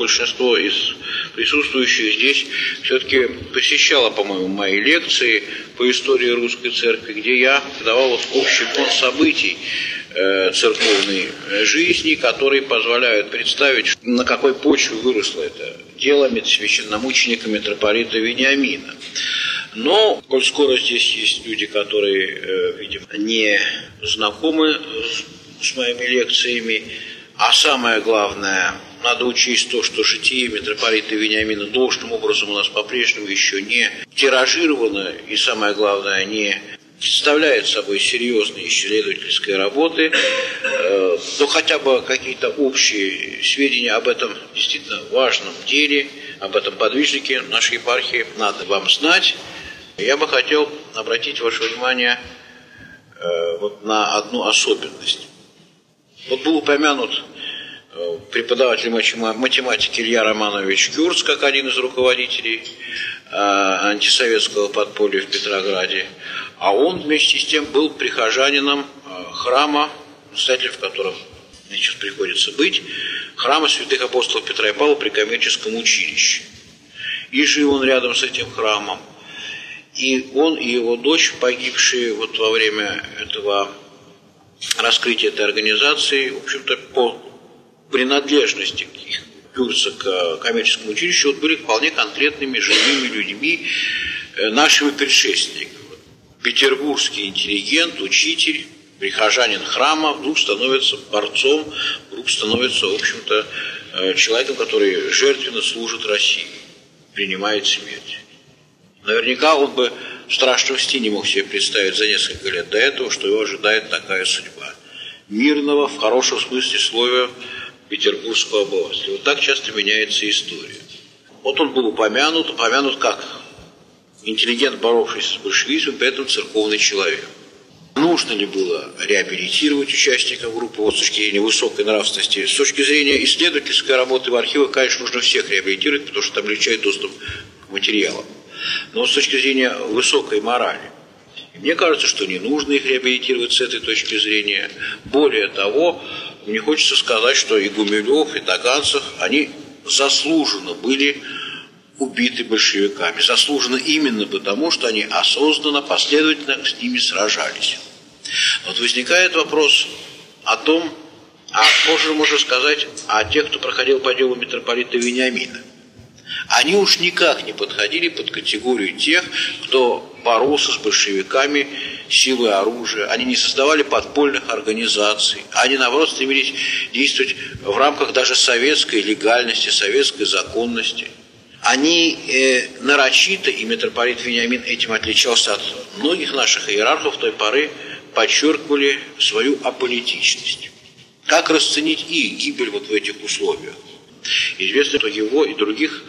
Большинство из присутствующих здесь все-таки посещало, по-моему, мои лекции по истории русской церкви, где я давал вот общий фон событий э, церковной жизни, которые позволяют представить, на какой почве выросло это дело священномученика митрополита Вениамина. Но, коль скоро здесь есть люди, которые, э, видимо, не знакомы с моими лекциями, а самое главное, надо учесть то, что житие митрополита Вениамина должным образом у нас по-прежнему еще не тиражировано, и самое главное, не представляет собой серьезные исследовательской работы, э, то хотя бы какие-то общие сведения об этом действительно важном деле, об этом подвижнике нашей епархии надо вам знать. Я бы хотел обратить ваше внимание э, вот на одну особенность. Вот был упомянут преподаватель математики Илья Романович Кюрц, как один из руководителей э, антисоветского подполья в Петрограде, а он вместе с тем был прихожанином храма, настоятелем в котором сейчас приходится быть, храма святых апостолов Петра и Павла при коммерческом училище. И жил он рядом с этим храмом. И он и его дочь, погибшие вот во время этого раскрытия этой организации, в общем-то, по принадлежности курса к коммерческому училищу, вот были вполне конкретными живыми людьми, э, нашими предшественниками. Петербургский интеллигент, учитель, прихожанин храма вдруг становится борцом, вдруг становится, в общем-то, э, человеком, который жертвенно служит России, принимает смерть. Наверняка он бы в страшном сне не мог себе представить за несколько лет до этого, что его ожидает такая судьба. Мирного, в хорошем смысле слова, петербургского обывателя. Вот так часто меняется история. Вот он был упомянут, упомянут как интеллигент, боровшийся с большевизмом, при этом церковный человек. Нужно ли было реабилитировать участников группы вот с точки зрения высокой нравственности? С точки зрения исследовательской работы в архивах, конечно, нужно всех реабилитировать, потому что там облегчает доступ к материалам но с точки зрения высокой морали. Мне кажется, что не нужно их реабилитировать с этой точки зрения. Более того, мне хочется сказать, что и Гумилев, и Таганцев, они заслуженно были убиты большевиками. Заслуженно именно потому, что они осознанно, последовательно с ними сражались. Вот возникает вопрос о том, а позже можно сказать о тех, кто проходил по делу митрополита Вениамина они уж никак не подходили под категорию тех, кто боролся с большевиками силой оружия. Они не создавали подпольных организаций. Они, наоборот, стремились действовать в рамках даже советской легальности, советской законности. Они э, нарочито, и митрополит Вениамин этим отличался от многих наших иерархов той поры, подчеркивали свою аполитичность. Как расценить их гибель вот в этих условиях? Известно, что его и других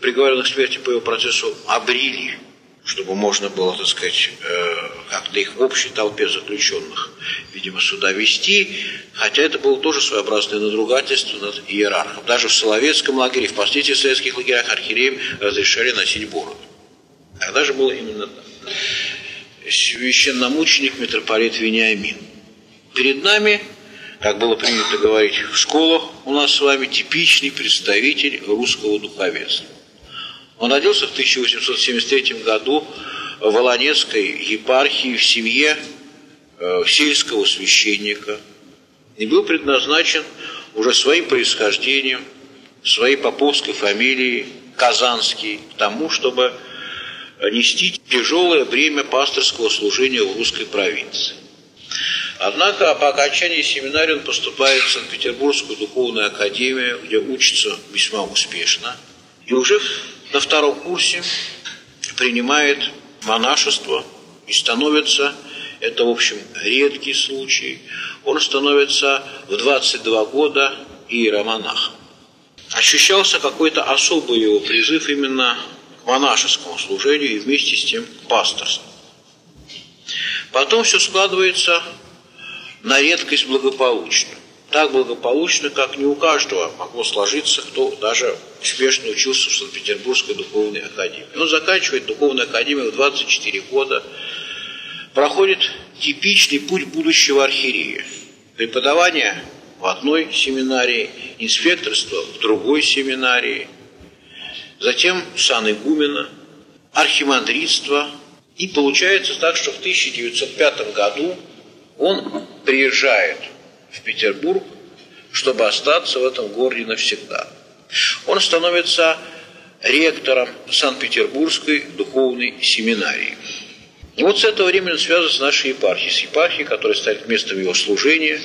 приговоренных к смерти по его процессу обрили, чтобы можно было, так сказать, э, как-то их в общей толпе заключенных, видимо, сюда вести, хотя это было тоже своеобразное надругательство над иерархом. Даже в Соловецком лагере, в советских лагерях архиереям разрешали носить бороду. Тогда же было именно так. Священномученик митрополит Вениамин. Перед нами как было принято говорить в школах у нас с вами, типичный представитель русского духовенства. Он родился в 1873 году в Волонецкой епархии в семье э, сельского священника и был предназначен уже своим происхождением, своей поповской фамилией Казанский к тому, чтобы нести тяжелое бремя пасторского служения в русской провинции. Однако по окончании семинарии он поступает в Санкт-Петербургскую духовную академию, где учится весьма успешно. И уже на втором курсе принимает монашество и становится, это в общем редкий случай, он становится в 22 года иеромонахом. Ощущался какой-то особый его призыв именно к монашескому служению и вместе с тем к пасторству. Потом все складывается на редкость благополучно. Так благополучно, как не у каждого могло сложиться, кто даже успешно учился в Санкт-Петербургской духовной академии. Он заканчивает духовную академию в 24 года, проходит типичный путь будущего архиерея. Преподавание в одной семинарии, инспекторство в другой семинарии, затем сан игумена, архимандритство. И получается так, что в 1905 году он приезжает в Петербург, чтобы остаться в этом городе навсегда. Он становится ректором Санкт-Петербургской духовной семинарии. И вот с этого времени он связан с нашей епархией, с епархией, которая станет местом его служения,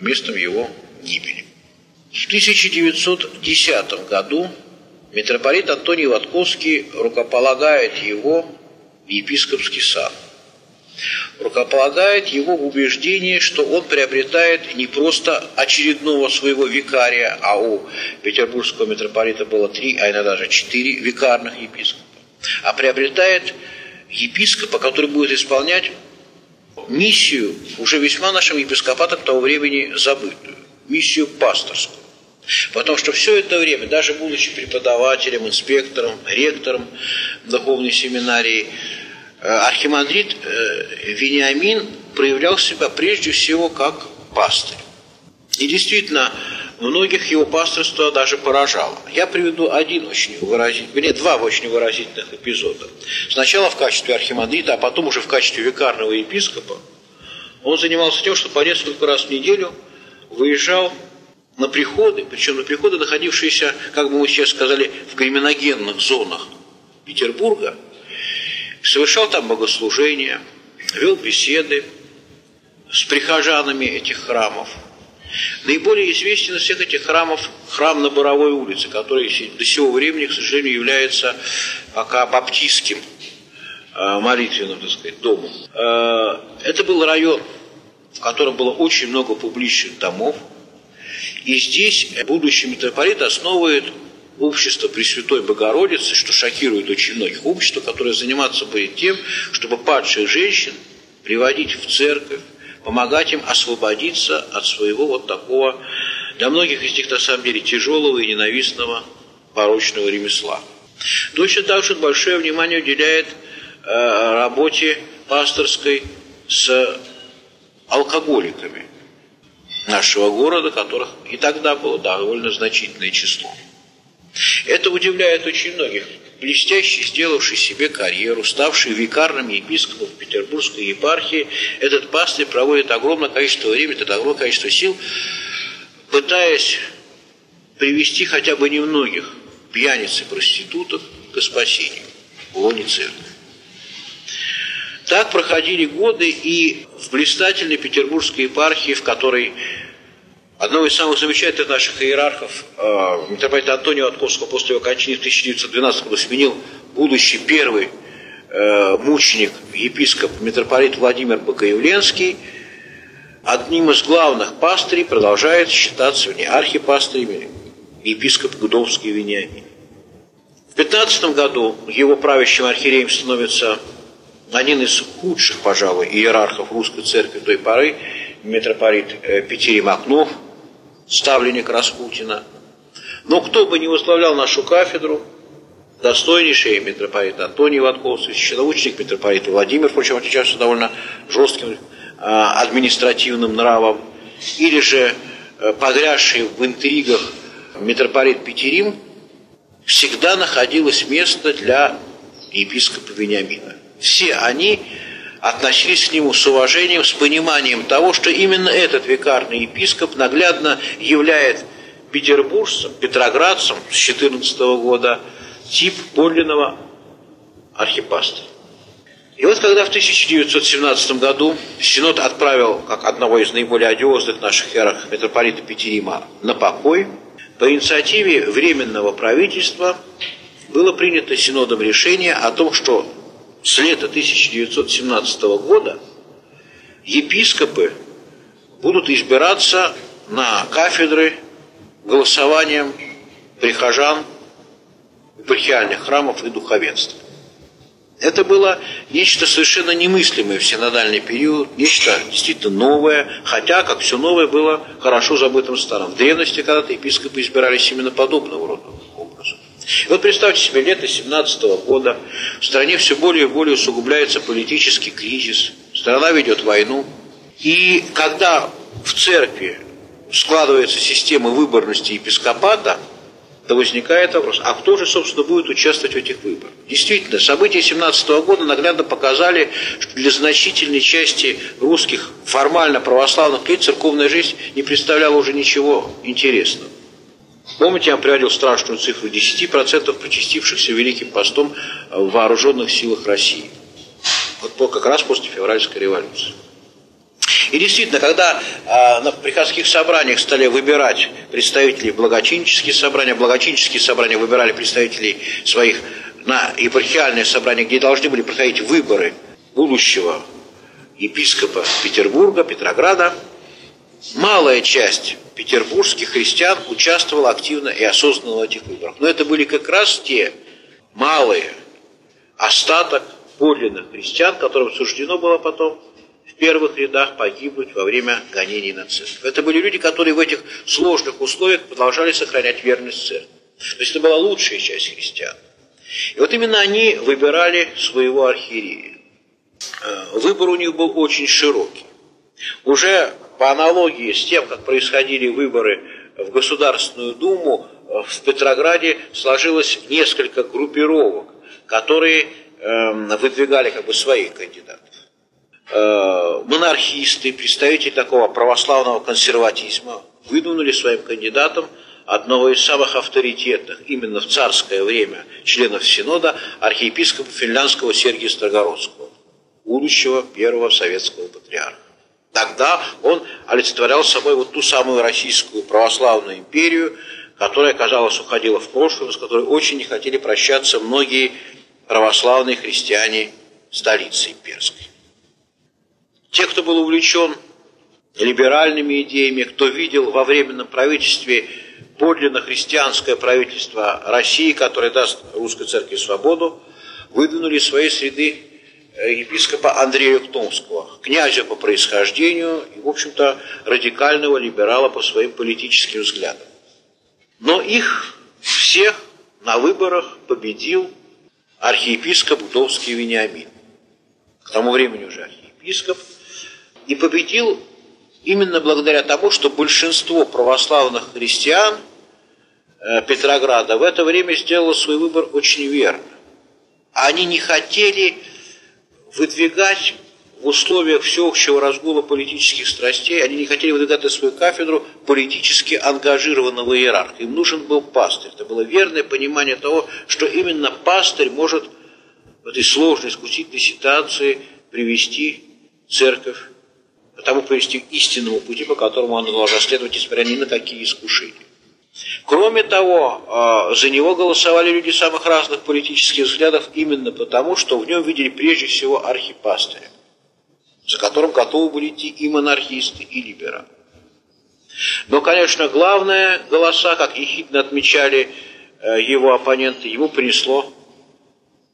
местом его гибели. В 1910 году митрополит Антоний Ватковский рукополагает его в епископский сан. Рукополагает его в убеждении, что он приобретает не просто очередного своего викария, а у петербургского митрополита было три, а иногда даже четыре викарных епископа, а приобретает епископа, который будет исполнять миссию, уже весьма нашим епископатом того времени забытую, миссию пасторскую. Потому что все это время, даже будучи преподавателем, инспектором, ректором духовной семинарии, архимандрит э, Вениамин проявлял себя прежде всего как пастырь. И действительно, многих его пасторство даже поражало. Я приведу один очень выразительный, нет, два очень выразительных эпизода. Сначала в качестве архимандрита, а потом уже в качестве викарного епископа он занимался тем, что по несколько раз в неделю выезжал на приходы, причем на приходы, находившиеся, как бы мы сейчас сказали, в криминогенных зонах Петербурга, совершал там богослужения, вел беседы с прихожанами этих храмов – Наиболее известен из всех этих храмов храм на Боровой улице, который до сего времени, к сожалению, является пока баптистским э, молитвенным, так сказать, домом. Э, это был район, в котором было очень много публичных домов. И здесь будущий митрополит основывает общество Пресвятой Богородицы, что шокирует очень многих, общество, которое заниматься будет тем, чтобы падших женщин приводить в церковь, помогать им освободиться от своего вот такого, для многих из них на самом деле тяжелого и ненавистного порочного ремесла. Точно так же большое внимание уделяет э, работе пасторской с алкоголиками нашего города, которых и тогда было довольно значительное число. Это удивляет очень многих блестящий, сделавший себе карьеру, ставший викарным епископом Петербургской епархии, этот пастырь проводит огромное количество времени, огромное количество сил, пытаясь привести хотя бы немногих пьяниц и проституток к спасению в лоне церкви. Так проходили годы и в блистательной петербургской епархии, в которой Одного из самых замечательных наших иерархов, э, митрополита Антонио Отковского, после его кончины в 1912 году сменил будущий первый э, мученик, епископ, митрополит Владимир Богоявленский, одним из главных пастырей продолжает считаться не архипастырем, епископ Гудовский Вениамин. В 15 году его правящим архиереем становится один из худших, пожалуй, иерархов русской церкви той поры, митрополит э, Петерий Макнов – ставленник Распутина. Но кто бы не возглавлял нашу кафедру, достойнейший митрополит Антоний Ватковский, священноученик митрополит Владимир, впрочем, отличался довольно жестким а, административным нравом, или же а, погрязший в интригах митрополит Петерим, всегда находилось место для епископа Вениамина. Все они относились к нему с уважением, с пониманием того, что именно этот викарный епископ наглядно являет петербуржцам, петроградцам с 14 года тип подлинного архипаста. И вот когда в 1917 году Синод отправил, как одного из наиболее одиозных наших иерархов, митрополита Петерима, на покой, по инициативе Временного правительства было принято Синодом решение о том, что с лета 1917 года епископы будут избираться на кафедры голосованием прихожан епархиальных храмов и духовенства. Это было нечто совершенно немыслимое в синодальный период, нечто действительно новое, хотя, как все новое, было хорошо забытым старым. В древности когда-то епископы избирались именно подобного рода вот представьте себе, лето 17 года, в стране все более и более усугубляется политический кризис, страна ведет войну. И когда в церкви складывается система выборности епископата, то возникает вопрос, а кто же, собственно, будет участвовать в этих выборах? Действительно, события 17 года наглядно показали, что для значительной части русских формально православных людей церковная жизнь не представляла уже ничего интересного. Помните, я приводил страшную цифру 10% причастившихся Великим постом в вооруженных силах России. Вот как раз после февральской революции. И действительно, когда э, на приходских собраниях стали выбирать представителей благочинческих собраний, благочинческие собрания выбирали представителей своих на епархиальные собрания, где должны были проходить выборы будущего епископа Петербурга, Петрограда, малая часть петербургских христиан участвовала активно и осознанно в этих выборах. Но это были как раз те малые остаток подлинных христиан, которым суждено было потом в первых рядах погибнуть во время гонений нацистов. Это были люди, которые в этих сложных условиях продолжали сохранять верность церкви. То есть это была лучшая часть христиан. И вот именно они выбирали своего архиерея. Э, выбор у них был очень широкий. Уже по аналогии с тем, как происходили выборы в Государственную Думу, э, в Петрограде сложилось несколько группировок, которые эм, выдвигали как бы своих кандидатов. Э, монархисты, представители такого православного консерватизма выдвинули своим кандидатом одного из самых авторитетных именно в царское время членов Синода архиепископа финляндского Сергия Строгородского, будущего первого советского патриарха. Тогда он олицетворял собой вот ту самую российскую православную империю, которая, казалось, уходила в прошлое, с которой очень не хотели прощаться многие православные христиане столицы имперской. Те, кто был увлечен либеральными идеями, кто видел во временном правительстве подлинно христианское правительство России, которое даст русской церкви свободу, выдвинули из своей среды епископа Андрея Ктомского, князя по происхождению и, в общем-то, радикального либерала по своим политическим взглядам. Но их всех на выборах победил архиепископ Удовский Вениамин. К тому времени уже архиепископ – и победил именно благодаря тому, что большинство православных христиан э, Петрограда в это время сделало свой выбор очень верно. Они не хотели выдвигать в условиях всеобщего разгула политических страстей, они не хотели выдвигать на свою кафедру политически ангажированного иерарха. Им нужен был пастырь. Это было верное понимание того, что именно пастырь может в этой сложной, искусительной ситуации привести церковь тому привести к истинному пути, по которому он должен следовать, несмотря ни на какие искушения. Кроме того, а, за него голосовали люди самых разных политических взглядов именно потому, что в нем видели прежде всего архипастыря, за которым готовы были идти и монархисты, и либералы. Но, конечно, главное голоса, как ехидно отмечали э, его оппоненты, ему принесло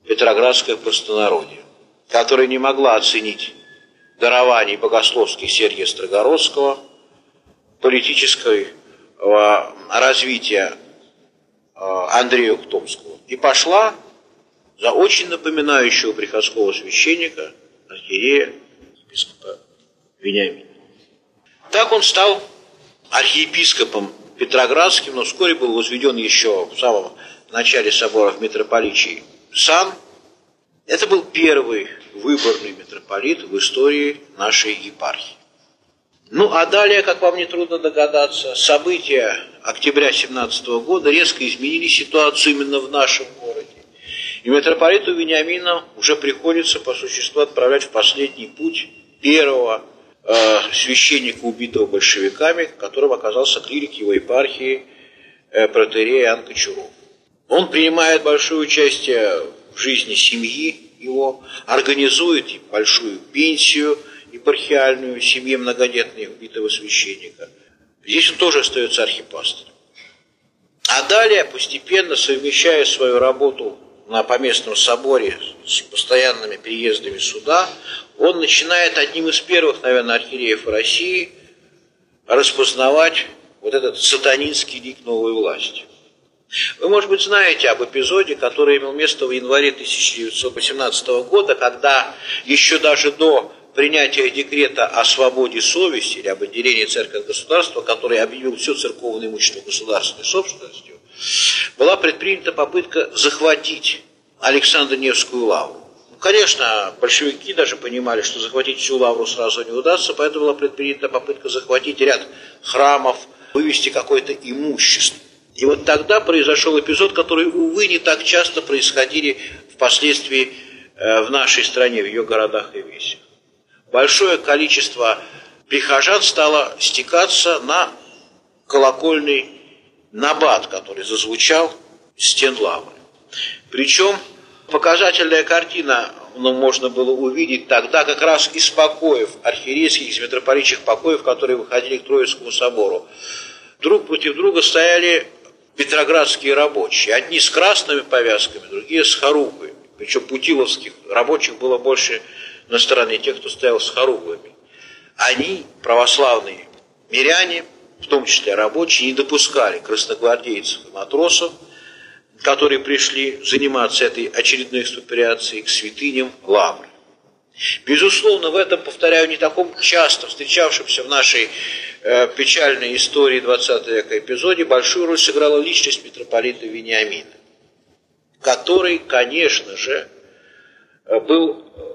Петроградское простонародье, которое не могла оценить дарований богословских Сергия Строгородского, политического развития а, Андрея Ухтомского. И пошла за очень напоминающего приходского священника, архиерея, епископа Вениамина. Так он стал архиепископом Петроградским, но вскоре был возведен еще в самом начале собора в митрополичии сан. Это был первый выборный митрополит в истории нашей епархии. Ну а далее, как вам не трудно догадаться, события октября 17 года резко изменили ситуацию именно в нашем городе. И митрополиту Вениамину уже приходится по существу отправлять в последний путь первого э, священника, убитого большевиками, которым оказался клирик его епархии э, протерей Иоанн Кочуров. Он принимает большое участие в жизни семьи его, организует большую пенсию епархиальную семье многодетной убитого священника. Здесь он тоже остается архипастором. А далее, постепенно совмещая свою работу на поместном соборе с постоянными переездами суда, он начинает одним из первых, наверное, архиереев России распознавать вот этот сатанинский лик новой власти. Вы, может быть, знаете об эпизоде, который имел место в январе 1918 года, когда еще даже до принятия декрета о свободе совести или об отделении церкви от государства, который объявил все церковное имущество государственной собственностью, была предпринята попытка захватить Александра Невскую лавру. Ну, конечно, большевики даже понимали, что захватить всю лавру сразу не удастся, поэтому была предпринята попытка захватить ряд храмов, вывести какое-то имущество. И вот тогда произошел эпизод, который, увы, не так часто происходили впоследствии э, в нашей стране, в ее городах и весях. Большое количество прихожан стало стекаться на колокольный набат, который зазвучал стен лавры. Причем показательная картина ну, можно было увидеть тогда как раз из покоев архиерейских, из митрополитчих покоев, которые выходили к Троицкому собору. Друг против друга стояли петроградские рабочие. Одни с красными повязками, другие с хоругвами. Причем путиловских рабочих было больше на стороне тех, кто стоял с хоругвами. Они, православные миряне, в том числе рабочие, не допускали красногвардейцев и матросов, которые пришли заниматься этой очередной экспроприацией к святыням Лавры. Безусловно, в этом, повторяю, не таком часто встречавшемся в нашей э, печальной истории 20 века эпизоде большую роль сыграла личность митрополита Вениамина, который, конечно же, э, был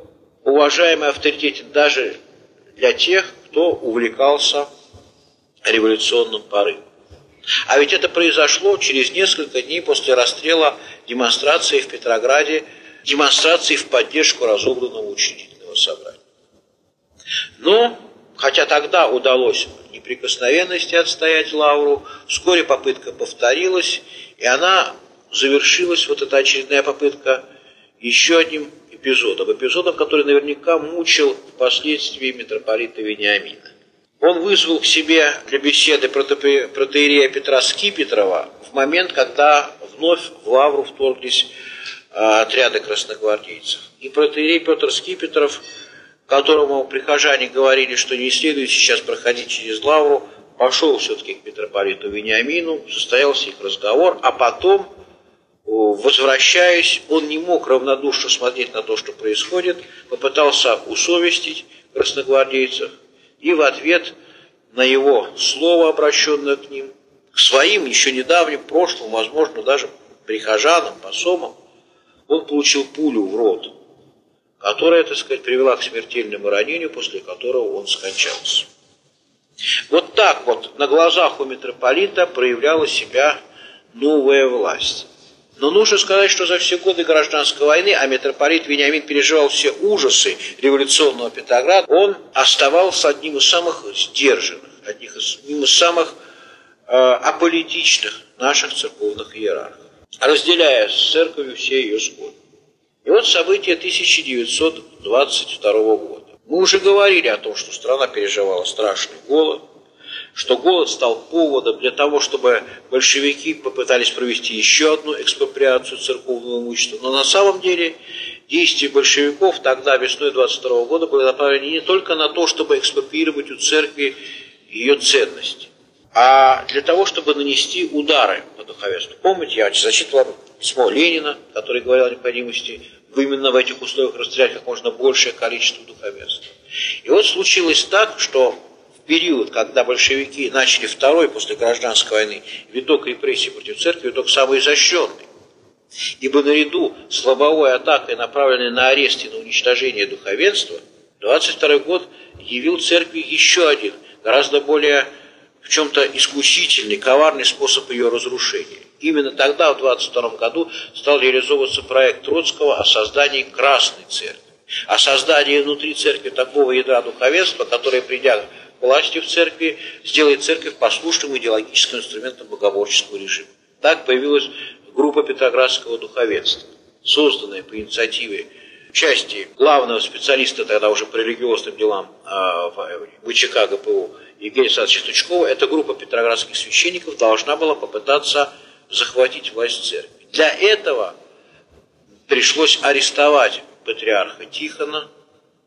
уважаемый авторитетен даже для тех, кто увлекался революционным порывом. А ведь это произошло через несколько дней после расстрела демонстрации в Петрограде, демонстрации в поддержку разобранного учредительного собрания. Но, хотя тогда удалось неприкосновенности отстоять Лавру, вскоре попытка повторилась, и она завершилась, вот эта очередная попытка, еще одним эпизодом. Эпизодом, который наверняка мучил впоследствии митрополита Вениамина. Он вызвал к себе для беседы протеерея Петра Скипетрова в момент, когда вновь в Лавру вторглись а, отряды красногвардейцев. И протеерей Петр Скипетров, которому прихожане говорили, что не следует сейчас проходить через Лавру, пошел все-таки к митрополиту Вениамину, состоялся их разговор, а потом, возвращаясь, он не мог равнодушно смотреть на то, что происходит, попытался усовестить красногвардейцев, и в ответ на его слово, обращенное к ним, к своим еще недавним прошлым, возможно, даже прихожанам, посомам, он получил пулю в рот, которая, так сказать, привела к смертельному ранению, после которого он скончался. Вот так вот на глазах у митрополита проявляла себя новая власть. Но нужно сказать, что за все годы гражданской войны, а митрополит Вениамин переживал все ужасы революционного Петрограда, он оставался одним из самых сдержанных, одним из самых э, аполитичных наших церковных иерархов, разделяя с церковью все ее сходы. И вот события 1922 года. Мы уже говорили о том, что страна переживала страшный голод, что голод стал поводом для того, чтобы большевики попытались провести еще одну экспроприацию церковного имущества. Но на самом деле действия большевиков тогда, весной 22 года, были направлены не только на то, чтобы экспроприировать у церкви ее ценности, а для того, чтобы нанести удары по духовенству. Помните, я зачитывал письмо Ленина, который говорил о необходимости именно в этих условиях расстрелять как можно большее количество духовенства. И вот случилось так, что период, когда большевики начали второй после гражданской войны виток репрессий против церкви, виток самый изощренный. Ибо наряду с лобовой атакой, направленной на арест и на уничтожение духовенства, 22 год явил церкви еще один, гораздо более в чем-то искусительный, коварный способ ее разрушения. Именно тогда, в 22 году, стал реализовываться проект Троцкого о создании Красной Церкви, о создании внутри церкви такого ядра духовенства, которое, придя властью в церкви сделает церковь послушным идеологическим инструментом богоборческого режима. Так появилась группа Петроградского духовенства, созданная по инициативе части главного специалиста тогда уже по религиозным делам а, в ВЧК ГПУ Евгения Александровича Тучкова, эта группа петроградских священников должна была попытаться захватить власть церкви. Для этого пришлось арестовать патриарха Тихона,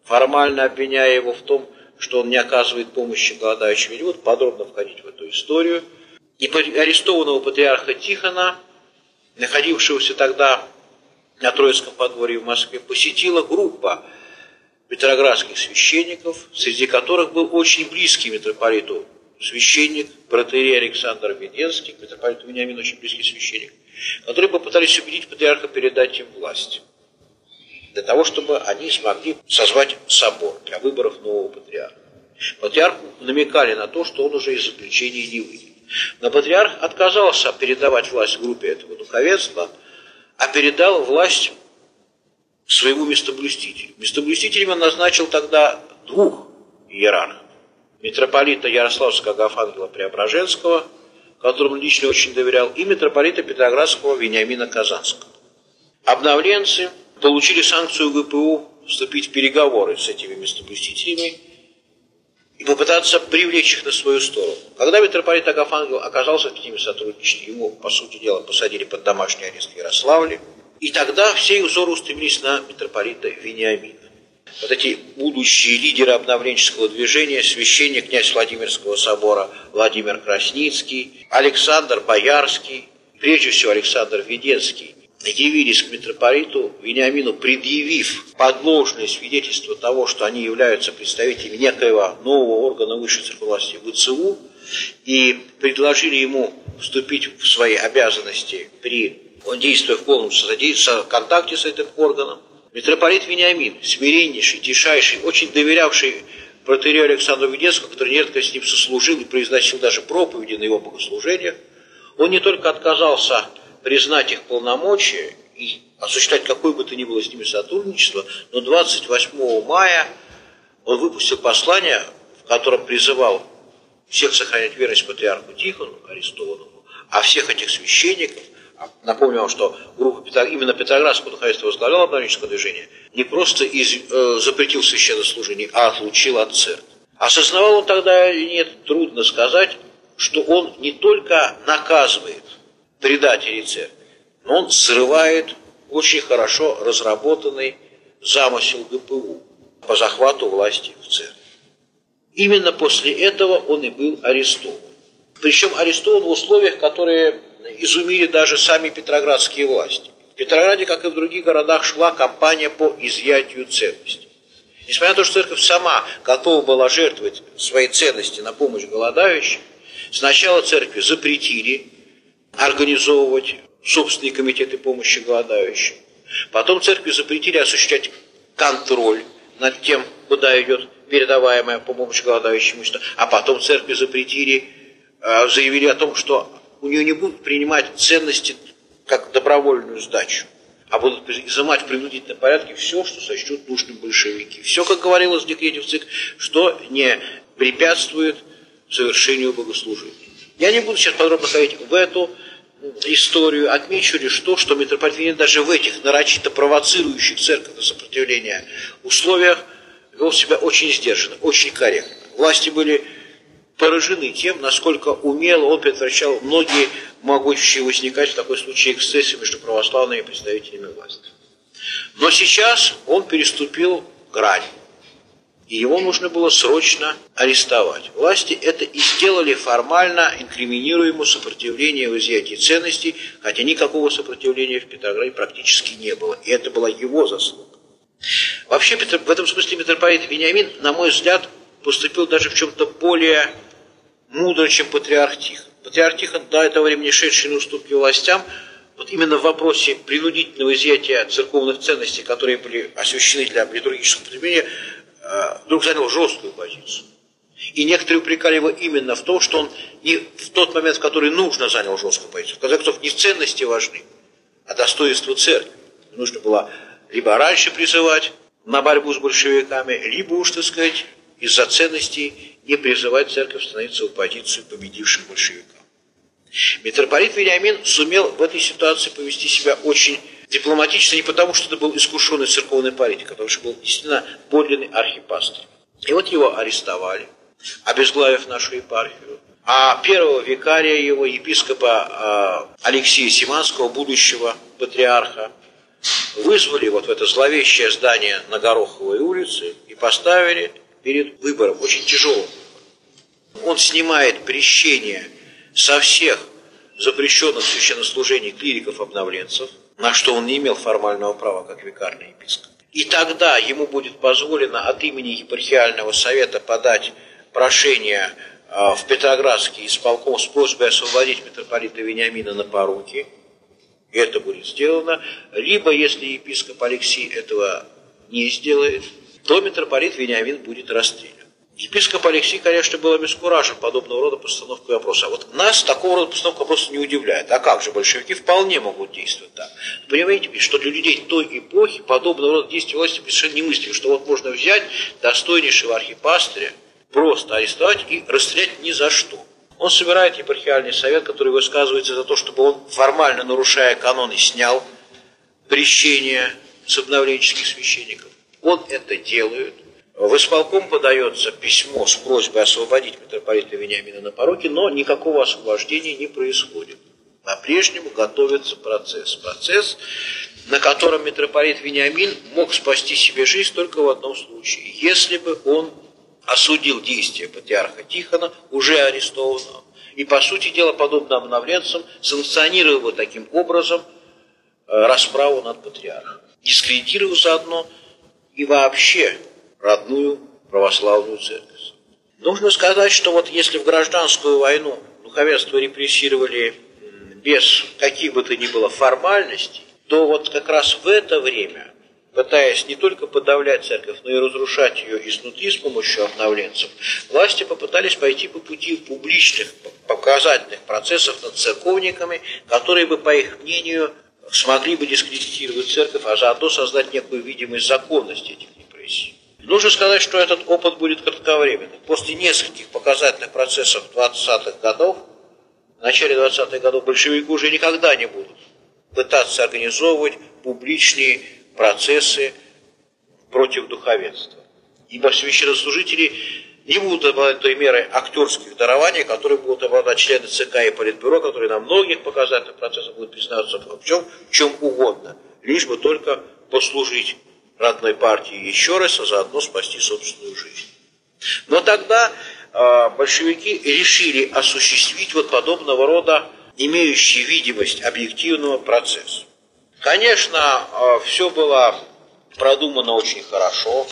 формально обвиняя его в том, что он не оказывает помощи голодающим. Буду подробно входить в эту историю. И арестованного патриарха Тихона, находившегося тогда на Троицком подворье в Москве, посетила группа петроградских священников, среди которых был очень близкий митрополиту священник, протеерей Александр Веденский, митрополиту Вениамин очень близкий священник, которые попытались убедить патриарха передать им власть, для того, чтобы они смогли созвать собор для выборов нового патриарха. Патриарху намекали на то, что он уже из заключения не выйдет. Но патриарх отказался передавать власть группе этого духовенства, а передал власть своему местоблюстителю. Местоблюстителем он назначил тогда двух иерархов. Митрополита Ярославского Агафангела Преображенского, которому лично очень доверял, и митрополита Петроградского Вениамина Казанского. Обновленцы получили санкцию ГПУ вступить в переговоры с этими местоблюстителями и попытаться привлечь их на свою сторону. Когда митрополит Агафангел оказался с ними сотрудничать, ему, по сути дела, посадили под домашний арест в Ярославле, и тогда все их взоры устремились на митрополита Вениамина. Вот эти будущие лидеры обновленческого движения, священник князь Владимирского собора Владимир Красницкий, Александр Боярский, прежде всего Александр Веденский, явились к митрополиту Вениамину, предъявив подложное свидетельство того, что они являются представителями некоего нового органа высшей церковной власти ВЦУ, и предложили ему вступить в свои обязанности при он действуя в полном контакте с этим органом. Митрополит Вениамин, смиреннейший, тишайший, очень доверявший протерею Александру Веденскому, который нередко с ним сослужил и произносил даже проповеди на его богослужениях, он не только отказался признать их полномочия и осуществлять какое бы то ни было с ними сотрудничество, но 28 мая он выпустил послание, в котором призывал всех сохранять верность патриарху Тихону, арестованному, а всех этих священников – Напомню вам, что группа именно Петроградского духовенства возглавляла обновленческое движение, не просто из, э, запретил священнослужение, а отлучил от церкви. Осознавал он тогда или нет, трудно сказать, что он не только наказывает предателей церкви, но он срывает очень хорошо разработанный замысел ГПУ по захвату власти в церкви. Именно после этого он и был арестован. Причем арестован в условиях, которые изумили даже сами петроградские власти. В Петрограде, как и в других городах, шла кампания по изъятию ценностей. Несмотря на то, что церковь сама готова была жертвовать свои ценности на помощь голодающим, сначала церкви запретили организовывать собственные комитеты помощи голодающим. Потом церкви запретили осуществлять контроль над тем, куда идет передаваемая помощь голодающим А потом церкви запретили, э, заявили о том, что у нее не будут принимать ценности как добровольную сдачу, а будут изымать в принудительном порядке все, что сочтут нужным большевики. Все, как говорилось в декрете в ЦИК, что не препятствует совершению богослужения. Я не буду сейчас подробно ходить в эту историю, отмечу лишь то, что митрополит Венедикт даже в этих нарочито провоцирующих церковь на сопротивление условиях вел себя очень сдержанно, очень корректно. Власти были поражены тем, насколько умело он предотвращал многие могущие возникать в такой случае эксцессы между православными представителями власти. Но сейчас он переступил грань, и его нужно было срочно арестовать. Власти это и сделали формально, инкриминируя ему сопротивление в изъятии ценностей, хотя никакого сопротивления в Петрограде практически не было, и это была его заслуга. Вообще, в этом смысле митрополит Вениамин, на мой взгляд, поступил даже в чем-то более мудро, чем патриарх Тихон. Патриарх Тихон, до этого времени шедший на уступки властям, вот именно в вопросе принудительного изъятия церковных ценностей, которые были освящены для литургического потребления, э, вдруг занял жесткую позицию. И некоторые упрекали его именно в том, что он не в тот момент, в который нужно, занял жесткую позицию. В конце концов, не ценности важны, а достоинство церкви. Нужно было либо раньше призывать на борьбу с большевиками, либо уж, так сказать, из-за ценностей не призывать церковь становиться в оппозицию победившим большевикам. Митрополит Вениамин сумел в этой ситуации повести себя очень дипломатично, не потому, что это был искушенный церковный политик, а потому что был действительно подлинный архипастырь. И вот его арестовали, обезглавив нашу епархию. А первого викария его, епископа а, Алексея Симанского, будущего патриарха, вызвали вот в это зловещее здание на Гороховой улице и поставили перед выбором, очень тяжелым. Он снимает прещение со всех запрещенных священнослужений клириков-обновленцев, на что он не имел формального права, как викарный епископ. И тогда ему будет позволено от имени епархиального совета подать прошение а, в Петроградский исполком с просьбой освободить митрополита Вениамина на поруки. И это будет сделано. Либо, если епископ Алексей этого не сделает, то митрополит Вениамин будет расстрелян. Епископ Алексей, конечно, был обескуражен подобного рода постановкой вопроса. А вот нас такого рода постановка вопроса не удивляет. А как же, большевики вполне могут действовать так. Понимаете, что для людей той эпохи подобного рода действия власти совершенно немыслимо, что вот можно взять достойнейшего архипастыря, просто арестовать и расстрелять ни за что. Он собирает епархиальный совет, который высказывается за то, чтобы он, формально нарушая каноны, снял прещение с обновленческих священников. Он это делает – в исполком подается письмо с просьбой освободить митрополита Вениамина на пороке, но никакого освобождения не происходит. По-прежнему готовится процесс. Процесс, на котором митрополит Вениамин мог спасти себе жизнь только в одном случае. Если бы он осудил действия патриарха Тихона, уже арестованного, и, по сути дела, подобно обновленцам, санкционировал бы таким образом э, расправу над патриархом. Дискредитировал заодно и вообще родную православную церковь. Нужно сказать, что вот если в гражданскую войну духовенство репрессировали без каких бы то ни было формальностей, то вот как раз в это время, пытаясь не только подавлять церковь, но и разрушать ее изнутри с помощью обновленцев, власти попытались пойти по пути публичных показательных процессов над церковниками, которые бы, по их мнению, смогли бы дискредитировать церковь, а заодно создать некую видимость законности этих репрессий. Нужно сказать, что этот опыт будет кратковременный. После нескольких показательных процессов 20-х годов, в начале 20-х годов большевики уже никогда не будут пытаться организовывать публичные процессы против духовенства. Ибо священнослужители не будут обладать той мерой актерских дарований, которые будут обладать члены ЦК и Политбюро, которые на многих показательных процессах будут признаться в чем, в чем угодно, лишь бы только послужить родной партии еще раз, а заодно спасти собственную жизнь. Но тогда э, большевики решили осуществить вот подобного рода имеющий видимость объективного процесса. Конечно, э, все было продумано очень хорошо.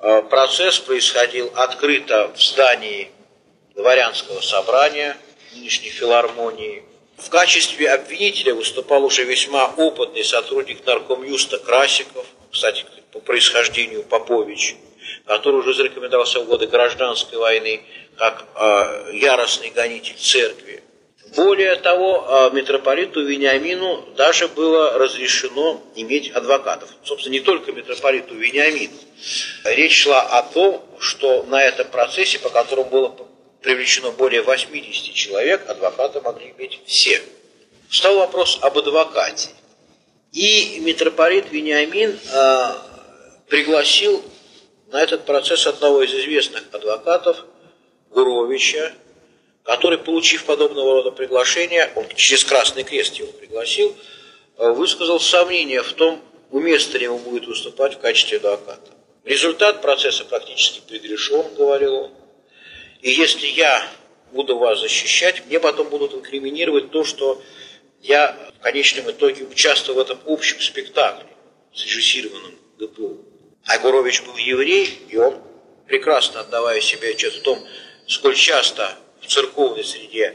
Э, процесс происходил открыто в здании дворянского собрания, нынешней филармонии. В качестве обвинителя выступал уже весьма опытный сотрудник наркомюста Красиков – кстати, по происхождению Попович, который уже зарекомендовался в годы гражданской войны как э, яростный гонитель церкви. Более того, э, митрополиту Вениамину даже было разрешено иметь адвокатов. Собственно, не только митрополиту Вениамину. Речь шла о том, что на этом процессе, по которому было привлечено более 80 человек, адвокаты могли иметь все. Стал вопрос об адвокате. И митрополит Вениамин э, пригласил на этот процесс одного из известных адвокатов, Гуровича, который, получив подобного рода приглашение, он через Красный Крест его пригласил, э, высказал сомнение в том, уместно ли ему будет выступать в качестве адвоката. Результат процесса практически предрешен, говорил он. И если я буду вас защищать, мне потом будут инкриминировать то, что я в конечном итоге участвовал в этом общем спектакле, срежиссированном ГПУ. Айгурович был еврей, и он, прекрасно отдавая себе отчет в том, сколь часто в церковной среде,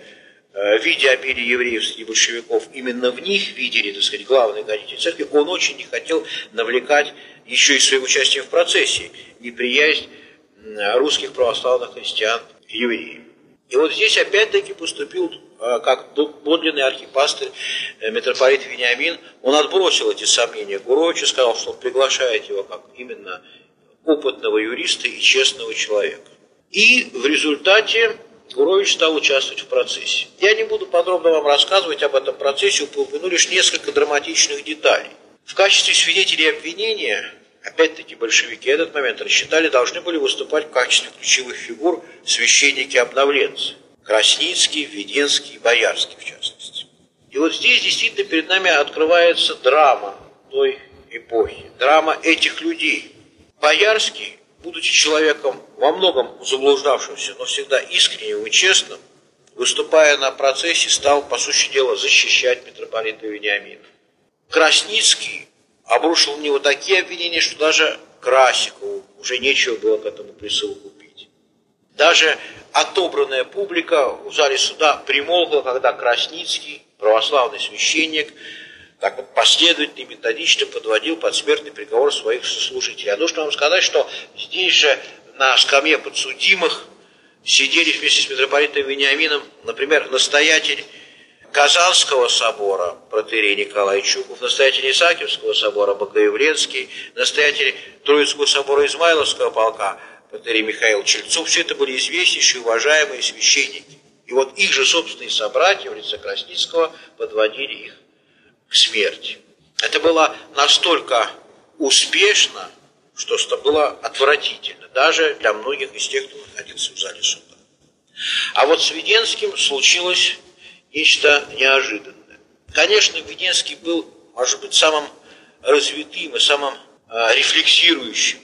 э, видя обилие евреев среди большевиков, именно в них видели, так сказать, главные гонители церкви, он очень не хотел навлекать еще и своим участием в процессе неприязнь русских православных христиан к евреям. И вот здесь опять-таки поступил а, как подлинный архипастырь э, митрополит Вениамин, он отбросил эти сомнения Гуровичу, сказал, что он приглашает его как именно опытного юриста и честного человека. И в результате Гурович стал участвовать в процессе. Я не буду подробно вам рассказывать об этом процессе, упомяну лишь несколько драматичных деталей. В качестве свидетелей обвинения, опять-таки большевики этот момент рассчитали, должны были выступать в качестве ключевых фигур священники-обновленцы. Красницкий, Веденский, Боярский в частности. И вот здесь действительно перед нами открывается драма той эпохи, драма этих людей. Боярский, будучи человеком во многом заблуждавшимся, но всегда искренним и честным, выступая на процессе, стал, по сути дела, защищать митрополита Вениамина. Красницкий, обрушил на него такие обвинения, что даже Красикову уже нечего было к этому присовокупить. Даже отобранная публика в зале суда примолкла, когда Красницкий, православный священник, так вот последовательно и методично подводил под смертный приговор своих сослужителей. Я должен вам сказать, что здесь же на скамье подсудимых сидели вместе с митрополитом Вениамином, например, настоятель Казанского собора протерей Николай Чуков, настоятель Исаакиевского собора Богоявленский, настоятель Троицкого собора Измайловского полка протерей Михаил Чельцов. Все это были известнейшие, уважаемые священники. И вот их же собственные собратья в лице Красницкого подводили их к смерти. Это было настолько успешно, что было отвратительно, даже для многих из тех, кто находился в зале суда. А вот с Веденским случилось нечто неожиданное. Конечно, Веденский был, может быть, самым развитым и самым э, рефлексирующим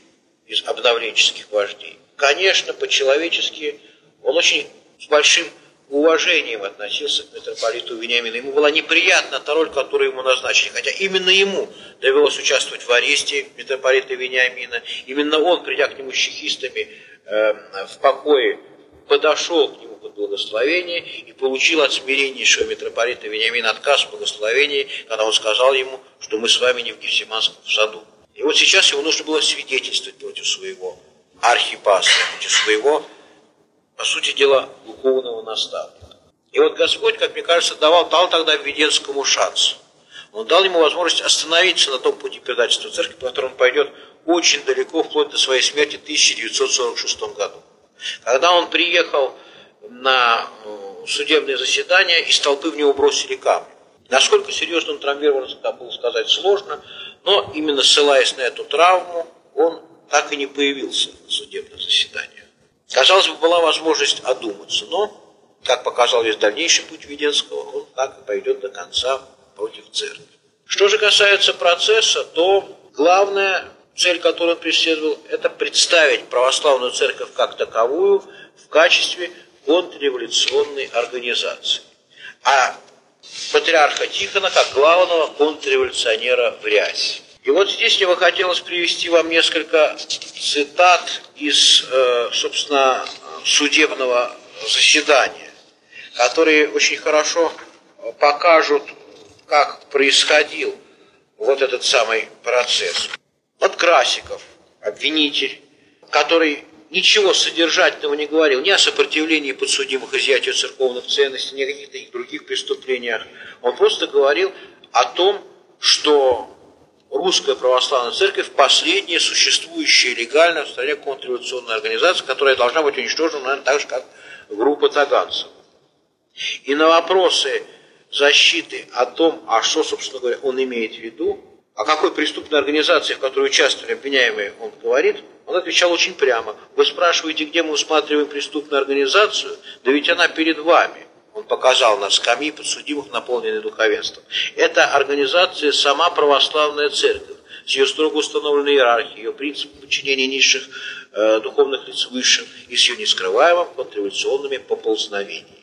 из обновленческих вождей. Конечно, по-человечески он очень с большим уважением относился к митрополиту Вениамину. Ему была неприятна та роль, которую ему назначили, хотя именно ему довелось участвовать в аресте митрополита Вениамина. Именно он, придя к нему с чехистами э, в покое, подошел к нему под благословение и получил от смиреннейшего митрополита Вениамина отказ в благословении, когда он сказал ему, что мы с вами не в Гефсиманском саду. И вот сейчас ему нужно было свидетельствовать против своего архипастыря, против своего, по сути дела, духовного наставника. И вот Господь, как мне кажется, давал, дал тогда Введенскому шанс. Он дал ему возможность остановиться на том пути предательства церкви, по которому он пойдет очень далеко, вплоть до своей смерти в 1946 году. Когда он приехал на э, судебное заседание, из толпы в него бросили камни. Насколько серьезно он травмировался, там было сказать сложно, но именно ссылаясь на эту травму, он так и не появился на судебном заседании. Казалось бы, была возможность одуматься, но, как показал весь дальнейший путь Веденского, он так и пойдет до конца против церкви. Что же касается процесса, то главная цель, которую он преследовал, это представить православную церковь как таковую в качестве контрреволюционной организации. А патриарха Тихона как главного контрреволюционера в рясе. И вот здесь мне бы хотелось привести вам несколько цитат из, э, собственно, судебного заседания, которые очень хорошо покажут, как происходил вот этот самый процесс. Вот Красиков, обвинитель, который ничего содержательного не говорил ни о сопротивлении подсудимых изъятию церковных ценностей, ни о каких-то других преступлениях. Он просто говорил о том, что Русская Православная Церковь – последняя существующая легально в стране контрреволюционная организация, которая должна быть уничтожена, наверное, так же, как группа таганцев. И на вопросы защиты о том, а что, собственно говоря, он имеет в виду, о какой преступной организации, в которой участвовали обвиняемые, он говорит, он отвечал очень прямо. Вы спрашиваете, где мы усматриваем преступную организацию? Да ведь она перед вами. Он показал на скамьи подсудимых, наполненные духовенством. Это организация сама православная церковь с ее строго установленной иерархией, ее принципом подчинения низших э, духовных лиц высшим и с ее нескрываемым контрреволюционными поползновениями.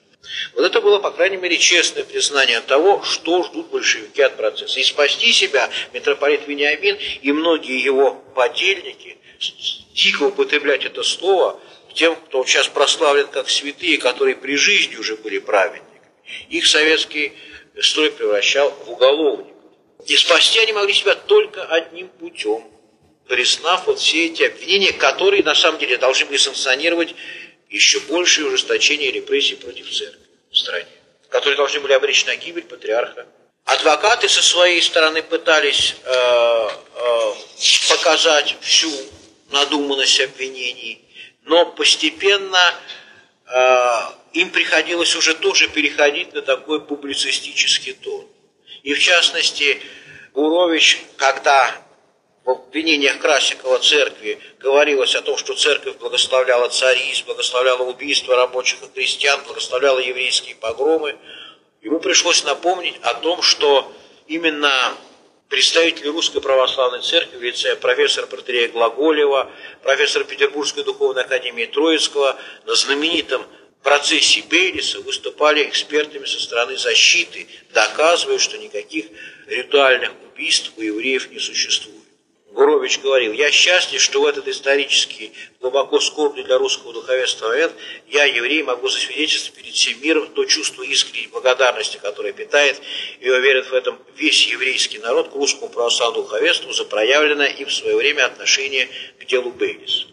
Вот это было, по крайней мере, честное признание того, что ждут большевики от процесса. И спасти себя митрополит Вениамин и многие его подельники, дико употреблять это слово, тем, кто сейчас прославлен как святые, которые при жизни уже были праведниками, их советский строй превращал в уголовников. И спасти они могли себя только одним путем, признав вот все эти обвинения, которые на самом деле должны были санкционировать еще большее ужесточение репрессий против церкви в стране, которые должны были обречь на гибель патриарха. Адвокаты со своей стороны пытались э, э, показать всю надуманность обвинений, но постепенно э, им приходилось уже тоже переходить на такой публицистический тон. И в частности, Гурович, когда в обвинениях Красикова церкви говорилось о том, что церковь благословляла царизм, благословляла убийство рабочих и крестьян, благословляла еврейские погромы, ему пришлось напомнить о том, что именно представители Русской Православной Церкви в лице профессора протерея Глаголева, профессора Петербургской Духовной Академии Троицкого на знаменитом процессе Бейлиса выступали экспертами со стороны защиты, доказывая, что никаких ритуальных убийств у евреев не существует. Гурович говорил, я счастлив, что в этот исторический, глубоко скорбный для русского духовенства момент я, еврей, могу засвидетельствовать перед всем миром то чувство искренней благодарности, которое питает и уверен в этом весь еврейский народ к русскому православному духовенству за проявленное им в свое время отношение к делу Бейлиса.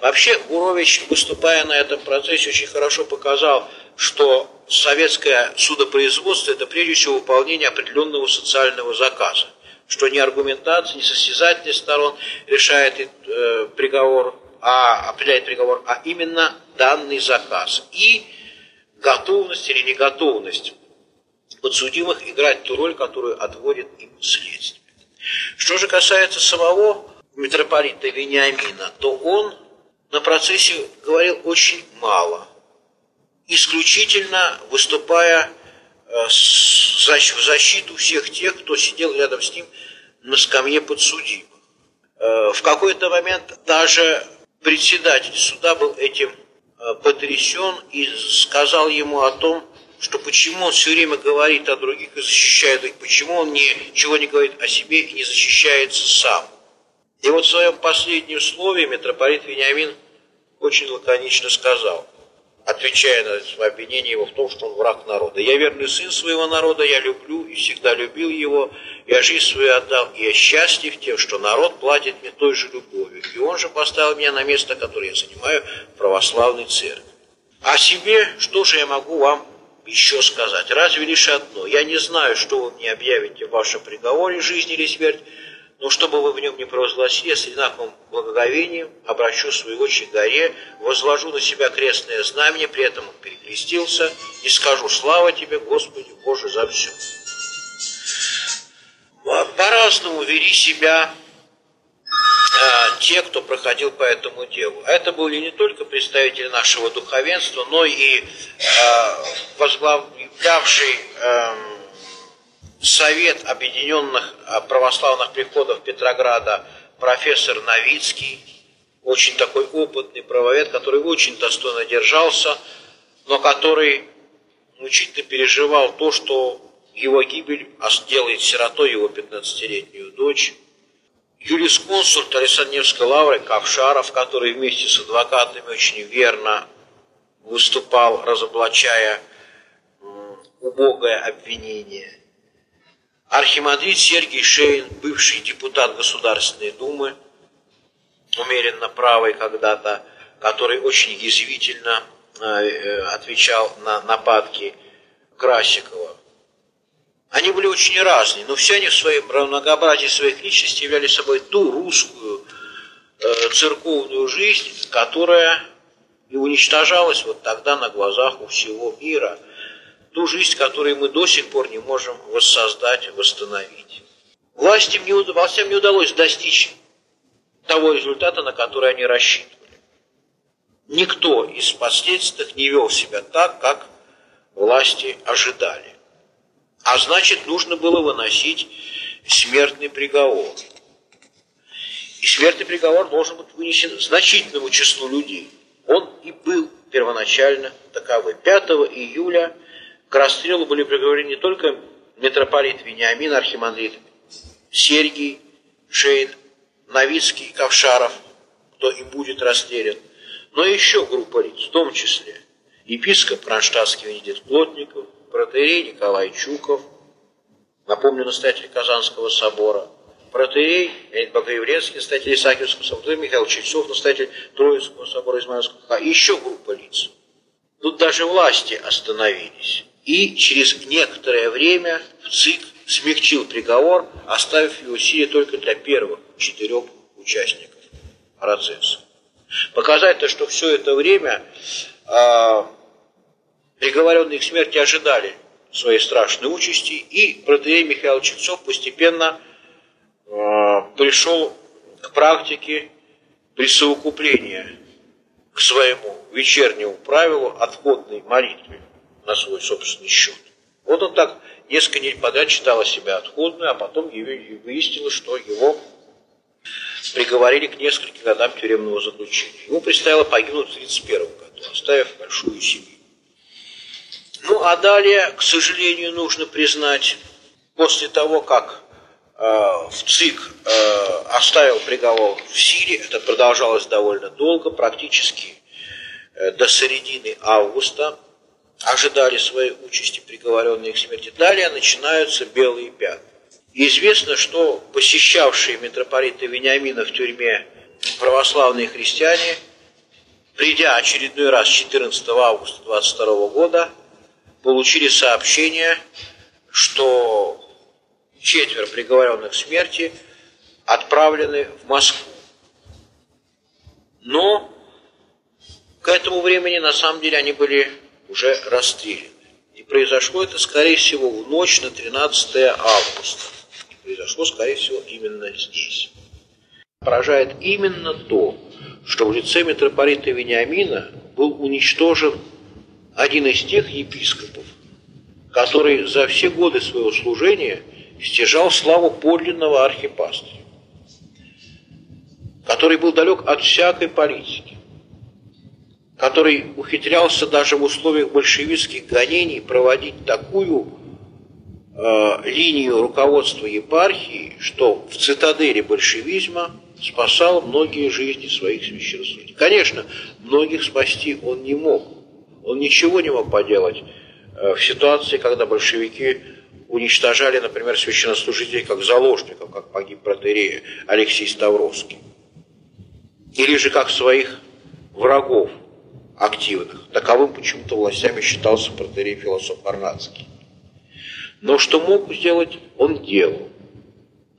Вообще, Гурович, выступая на этом процессе, очень хорошо показал, что советское судопроизводство – это прежде всего выполнение определенного социального заказа что не аргументация, не состязательность сторон решает э, приговор, а определяет приговор, а именно данный заказ и готовность или неготовность подсудимых играть ту роль, которую отводит им следствие. Что же касается самого митрополита Вениамина, то он на процессе говорил очень мало, исключительно выступая в защиту всех тех, кто сидел рядом с ним на скамье подсудимых. Э, в какой-то момент даже председатель суда был этим э, потрясен и сказал ему о том, что почему он все время говорит о других и защищает их, почему он ничего не говорит о себе и не защищается сам. И вот в своем последнем слове митрополит Вениамин очень лаконично сказал – отвечая на обвинение его в том, что он враг народа. Я верный сын своего народа, я люблю и всегда любил его, я жизнь свою отдал, и я счастлив тем, что народ платит мне той же любовью. И он же поставил меня на место, которое я занимаю в православной церкви. О себе что же я могу вам еще сказать? Разве лишь одно. Я не знаю, что вы мне объявите в вашем приговоре, жизнь или смерть, но чтобы вы в нем не провозгласили, с одинаковым благоговением обращу свои очи к горе, возложу на себя крестное знамение, при этом перекрестился, и скажу «Слава тебе, Господи Боже, за все». По-разному вели себя а, те, кто проходил по этому делу. Это были не только представители нашего духовенства, но и а, возглавлявший а, Совет Объединенных а, Православных Приходов Петрограда профессор Новицкий, очень такой опытный правовед, который очень достойно держался, но который мучительно переживал то, что его гибель сделает сиротой его 15-летнюю дочь. Юрисконсульт Александревской лавры Ковшаров, который вместе с адвокатами очень верно выступал, разоблачая убогое обвинение – Архимандрит Сергий Шейн, бывший депутат Государственной Думы, умеренно правый когда-то, который очень язвительно э, э, отвечал на нападки Красикова. Они были очень разные, но все они в своем многообразии своих личностей являли собой ту русскую э, церковную жизнь, которая и уничтожалась вот тогда на глазах у всего мира – ту жизнь, которую мы до сих пор не можем воссоздать, восстановить. Властям не, властям не удалось достичь того результата, на который они рассчитывали. Никто из последствий не вел себя так, как власти ожидали. А значит, нужно было выносить смертный приговор. И смертный приговор должен быть вынесен значительному числу людей. Он и был первоначально таковой. 5 июля к расстрелу были приговорены не только митрополит Вениамин, архимандрит Сергий, Шейн, Новицкий, Ковшаров, кто и будет расстрелян, но еще группа лиц, в том числе епископ Кронштадтский Венедикт Плотников, протеерей Николай Чуков, напомню, настоятель Казанского собора, протеерей Леонид Богоявленский, настоятель Исаакиевского собора, Михаил Чельцов, настоятель Троицкого собора Измаилского, а еще группа лиц. Тут даже власти остановились и через некоторое время ЦИК смягчил приговор, оставив его силе только для первых четырех участников процесса. Показать то, что все это время э, приговоренные к смерти ожидали своей страшной участи, и протеерей Михаил Чельцов постепенно э, пришел к практике присовокупления к своему вечернему правилу отходной молитвы на свой собственный счет. Вот он так несколько недель подряд читал о себя отходную, а потом выяснилось, что его приговорили к нескольким годам тюремного заключения. Ему предстояло погибнуть в 1931 году, оставив большую семью. Ну, а далее, к сожалению, нужно признать, после того, как в ЦИК оставил приговор в силе, это продолжалось довольно долго, практически до середины августа ожидали своей участи приговоренные к смерти. Далее начинаются белые пятна. Известно, что посещавшие митрополита Вениамина в тюрьме православные христиане, придя очередной раз 14 августа 22 года, получили сообщение, что четверо приговоренных к смерти отправлены в Москву. Но к этому времени на самом деле они были уже расстреляны. И произошло это, скорее всего, в ночь на 13 августа. И произошло, скорее всего, именно здесь. Поражает именно то, что в лице митрополита Вениамина был уничтожен один из тех епископов, который за все годы своего служения стяжал славу подлинного архипастыря, который был далек от всякой политики, который ухитрялся даже в условиях большевистских гонений проводить такую э, линию руководства епархии, что в цитадели большевизма спасал многие жизни своих священнослужителей. Конечно, многих спасти он не мог. Он ничего не мог поделать э, в ситуации, когда большевики уничтожали, например, священнослужителей как заложников, как погиб протерея Алексей Ставровский. Или же как своих врагов – активных. Таковым почему-то властями считался протерей философ Арнацкий. Но что мог сделать, он делал.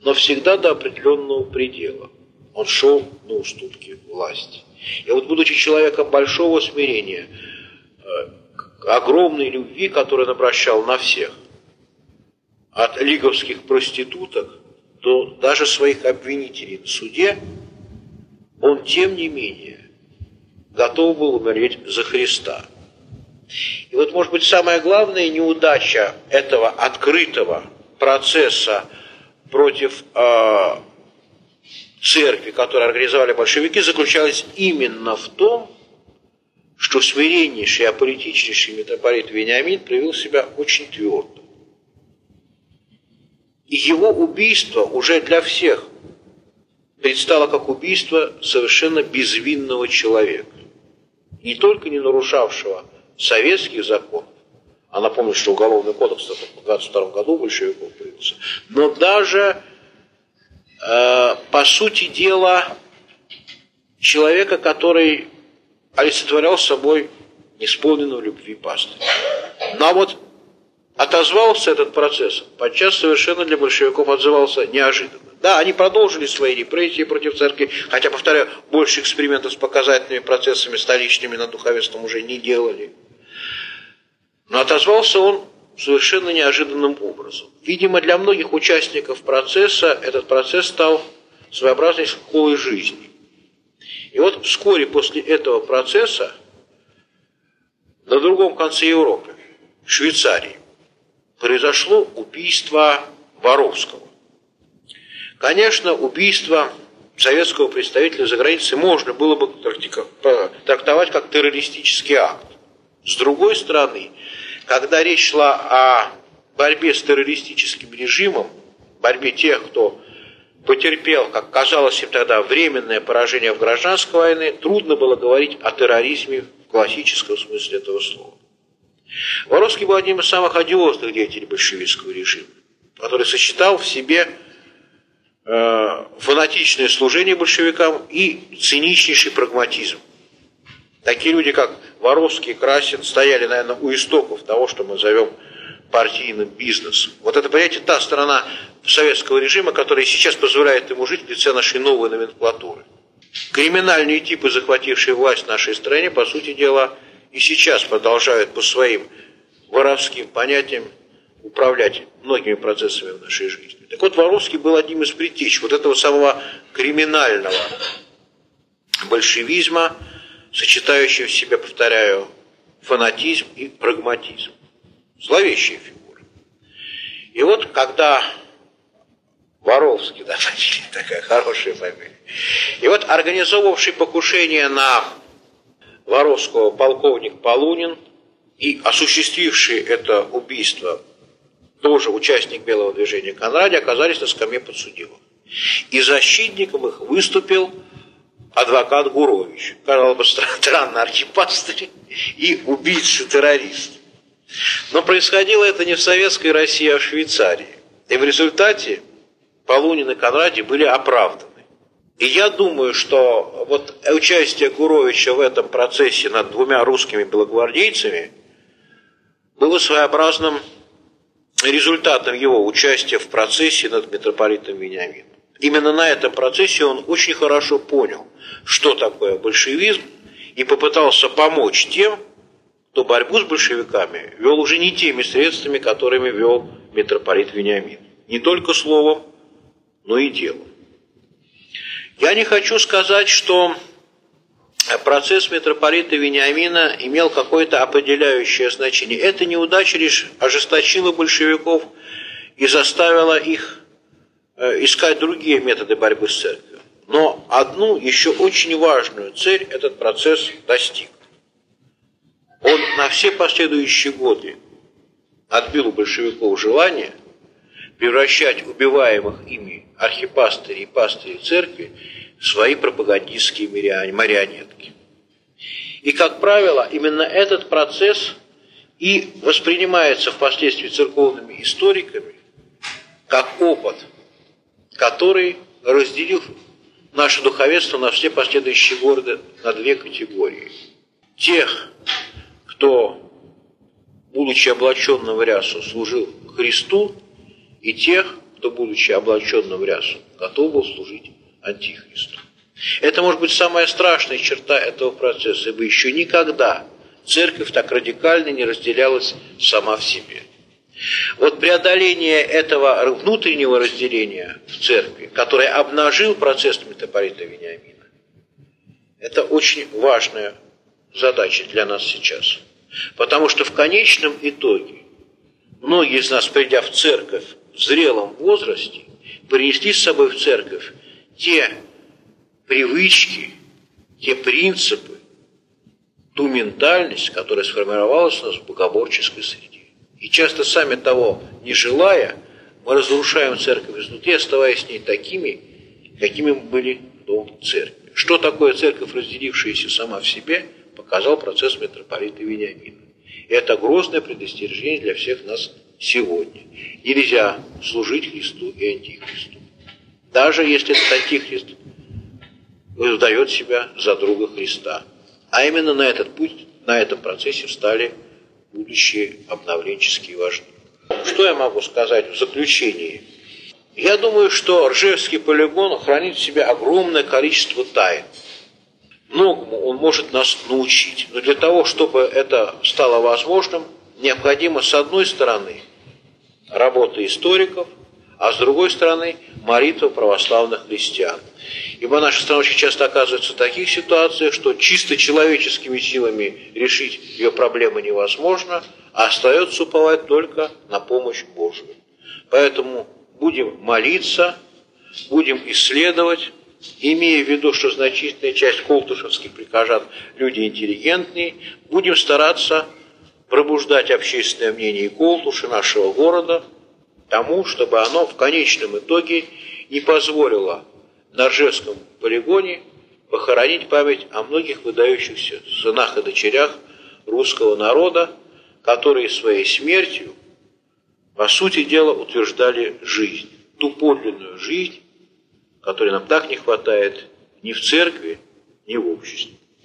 Но всегда до определенного предела. Он шел на уступки власти. И вот будучи человеком большого смирения, э, огромной любви, которую он обращал на всех, от лиговских проституток до даже своих обвинителей на суде, он тем не менее готов был умереть за Христа. И вот, может быть, самая главная неудача этого открытого процесса против э, церкви, которую организовали большевики, заключалась именно в том, что смиреннейший, аполитичнейший митрополит Вениамин проявил себя очень твердо. И его убийство уже для всех предстало как убийство совершенно безвинного человека не только не нарушавшего советских законов, а напомню, что Уголовный кодекс в 22 году большевиков появился, но даже, э, по сути дела, человека, который олицетворял собой исполненную любви пастыря. Но вот отозвался этот процесс, подчас совершенно для большевиков отзывался неожиданно. Да, они продолжили свои репрессии против церкви, хотя, повторяю, больше экспериментов с показательными процессами столичными над духовенством уже не делали. Но отозвался он совершенно неожиданным образом. Видимо, для многих участников процесса этот процесс стал своеобразной школой жизни. И вот вскоре после этого процесса на другом конце Европы, в Швейцарии, произошло убийство Воровского. Конечно, убийство советского представителя за границей можно было бы трактовать как террористический акт. С другой стороны, когда речь шла о борьбе с террористическим режимом, борьбе тех, кто потерпел, как казалось им тогда, временное поражение в гражданской войне, трудно было говорить о терроризме в классическом смысле этого слова. Воровский был одним из самых одиозных деятелей большевистского режима, который сочетал в себе фанатичное служение большевикам и циничнейший прагматизм. Такие люди, как Воровский и Красин, стояли, наверное, у истоков того, что мы зовем партийным бизнесом. Вот это, понимаете, та сторона советского режима, которая сейчас позволяет ему жить в лице нашей новой номенклатуры. Криминальные типы, захватившие власть в нашей стране, по сути дела, и сейчас продолжают по своим воровским понятиям управлять многими процессами в нашей жизни. Так вот, Воровский был одним из притеч вот этого самого криминального большевизма, сочетающего в себе, повторяю, фанатизм и прагматизм. Зловещая фигура. И вот когда Воровский, да, такая хорошая фамилия, и вот организовавший покушение на Воровского полковник Полунин и осуществивший это убийство тоже участник белого движения Конраде, оказались на скамье подсудимых. И защитником их выступил адвокат Гурович. Казалось бы, странно, архипастырь и убийца-террорист. Но происходило это не в советской России, а в Швейцарии. И в результате Полунин и Конради были оправданы. И я думаю, что вот участие Гуровича в этом процессе над двумя русскими белогвардейцами было своеобразным результатом его участия в процессе над митрополитом Вениамином. Именно на этом процессе он очень хорошо понял, что такое большевизм, и попытался помочь тем, кто борьбу с большевиками вел уже не теми средствами, которыми вел митрополит Вениамин. Не только словом, но и делом. Я не хочу сказать, что процесс митрополита Вениамина имел какое-то определяющее значение. Эта неудача лишь ожесточила большевиков и заставила их э, искать другие методы борьбы с церковью. Но одну еще очень важную цель этот процесс достиг. Он на все последующие годы отбил у большевиков желание превращать убиваемых ими архипастырей и пастырей церкви свои пропагандистские марионетки. И, как правило, именно этот процесс и воспринимается впоследствии церковными историками как опыт, который разделил наше духовенство на все последующие годы на две категории. Тех, кто, будучи облаченным в рясу, служил Христу, и тех, кто, будучи облаченным в рясу, готов был служить Антихристу. Это может быть самая страшная черта этого процесса, ибо еще никогда церковь так радикально не разделялась сама в себе. Вот преодоление этого внутреннего разделения в церкви, который обнажил процесс митрополита Вениамина, это очень важная задача для нас сейчас. Потому что в конечном итоге многие из нас, придя в церковь в зрелом возрасте, принесли с собой в церковь те привычки, те принципы, ту ментальность, которая сформировалась у нас в богоборческой среде. И часто сами того не желая, мы разрушаем церковь изнутри, оставаясь с ней такими, какими мы были до церкви. Что такое церковь, разделившаяся сама в себе, показал процесс митрополита Вениамина. И это грозное предостережение для всех нас сегодня. Нельзя служить Христу и Антихристу. Даже если этот Антихрист выдает себя за друга Христа. А именно на этот путь, на этом процессе встали будущие обновленческие вожди. Что я могу сказать в заключении? Я думаю, что Ржевский полигон хранит в себе огромное количество тайн. Многому он может нас научить. Но для того, чтобы это стало возможным, необходимо, с одной стороны, работа историков, а с другой стороны, молитва православных христиан. Ибо наша страна очень часто оказывается в таких ситуациях, что чисто человеческими силами решить ее проблемы невозможно, а остается уповать только на помощь Божию. Поэтому будем молиться, будем исследовать, имея в виду, что значительная часть колтушевских прихожан люди интеллигентные, будем стараться пробуждать общественное мнение Колтуши, нашего города, тому, чтобы оно в конечном итоге не позволило на Ржевском полигоне похоронить память о многих выдающихся сынах и дочерях русского народа, которые своей смертью, по сути дела, утверждали жизнь, ту подлинную жизнь, которой нам так не хватает ни в церкви, ни в обществе.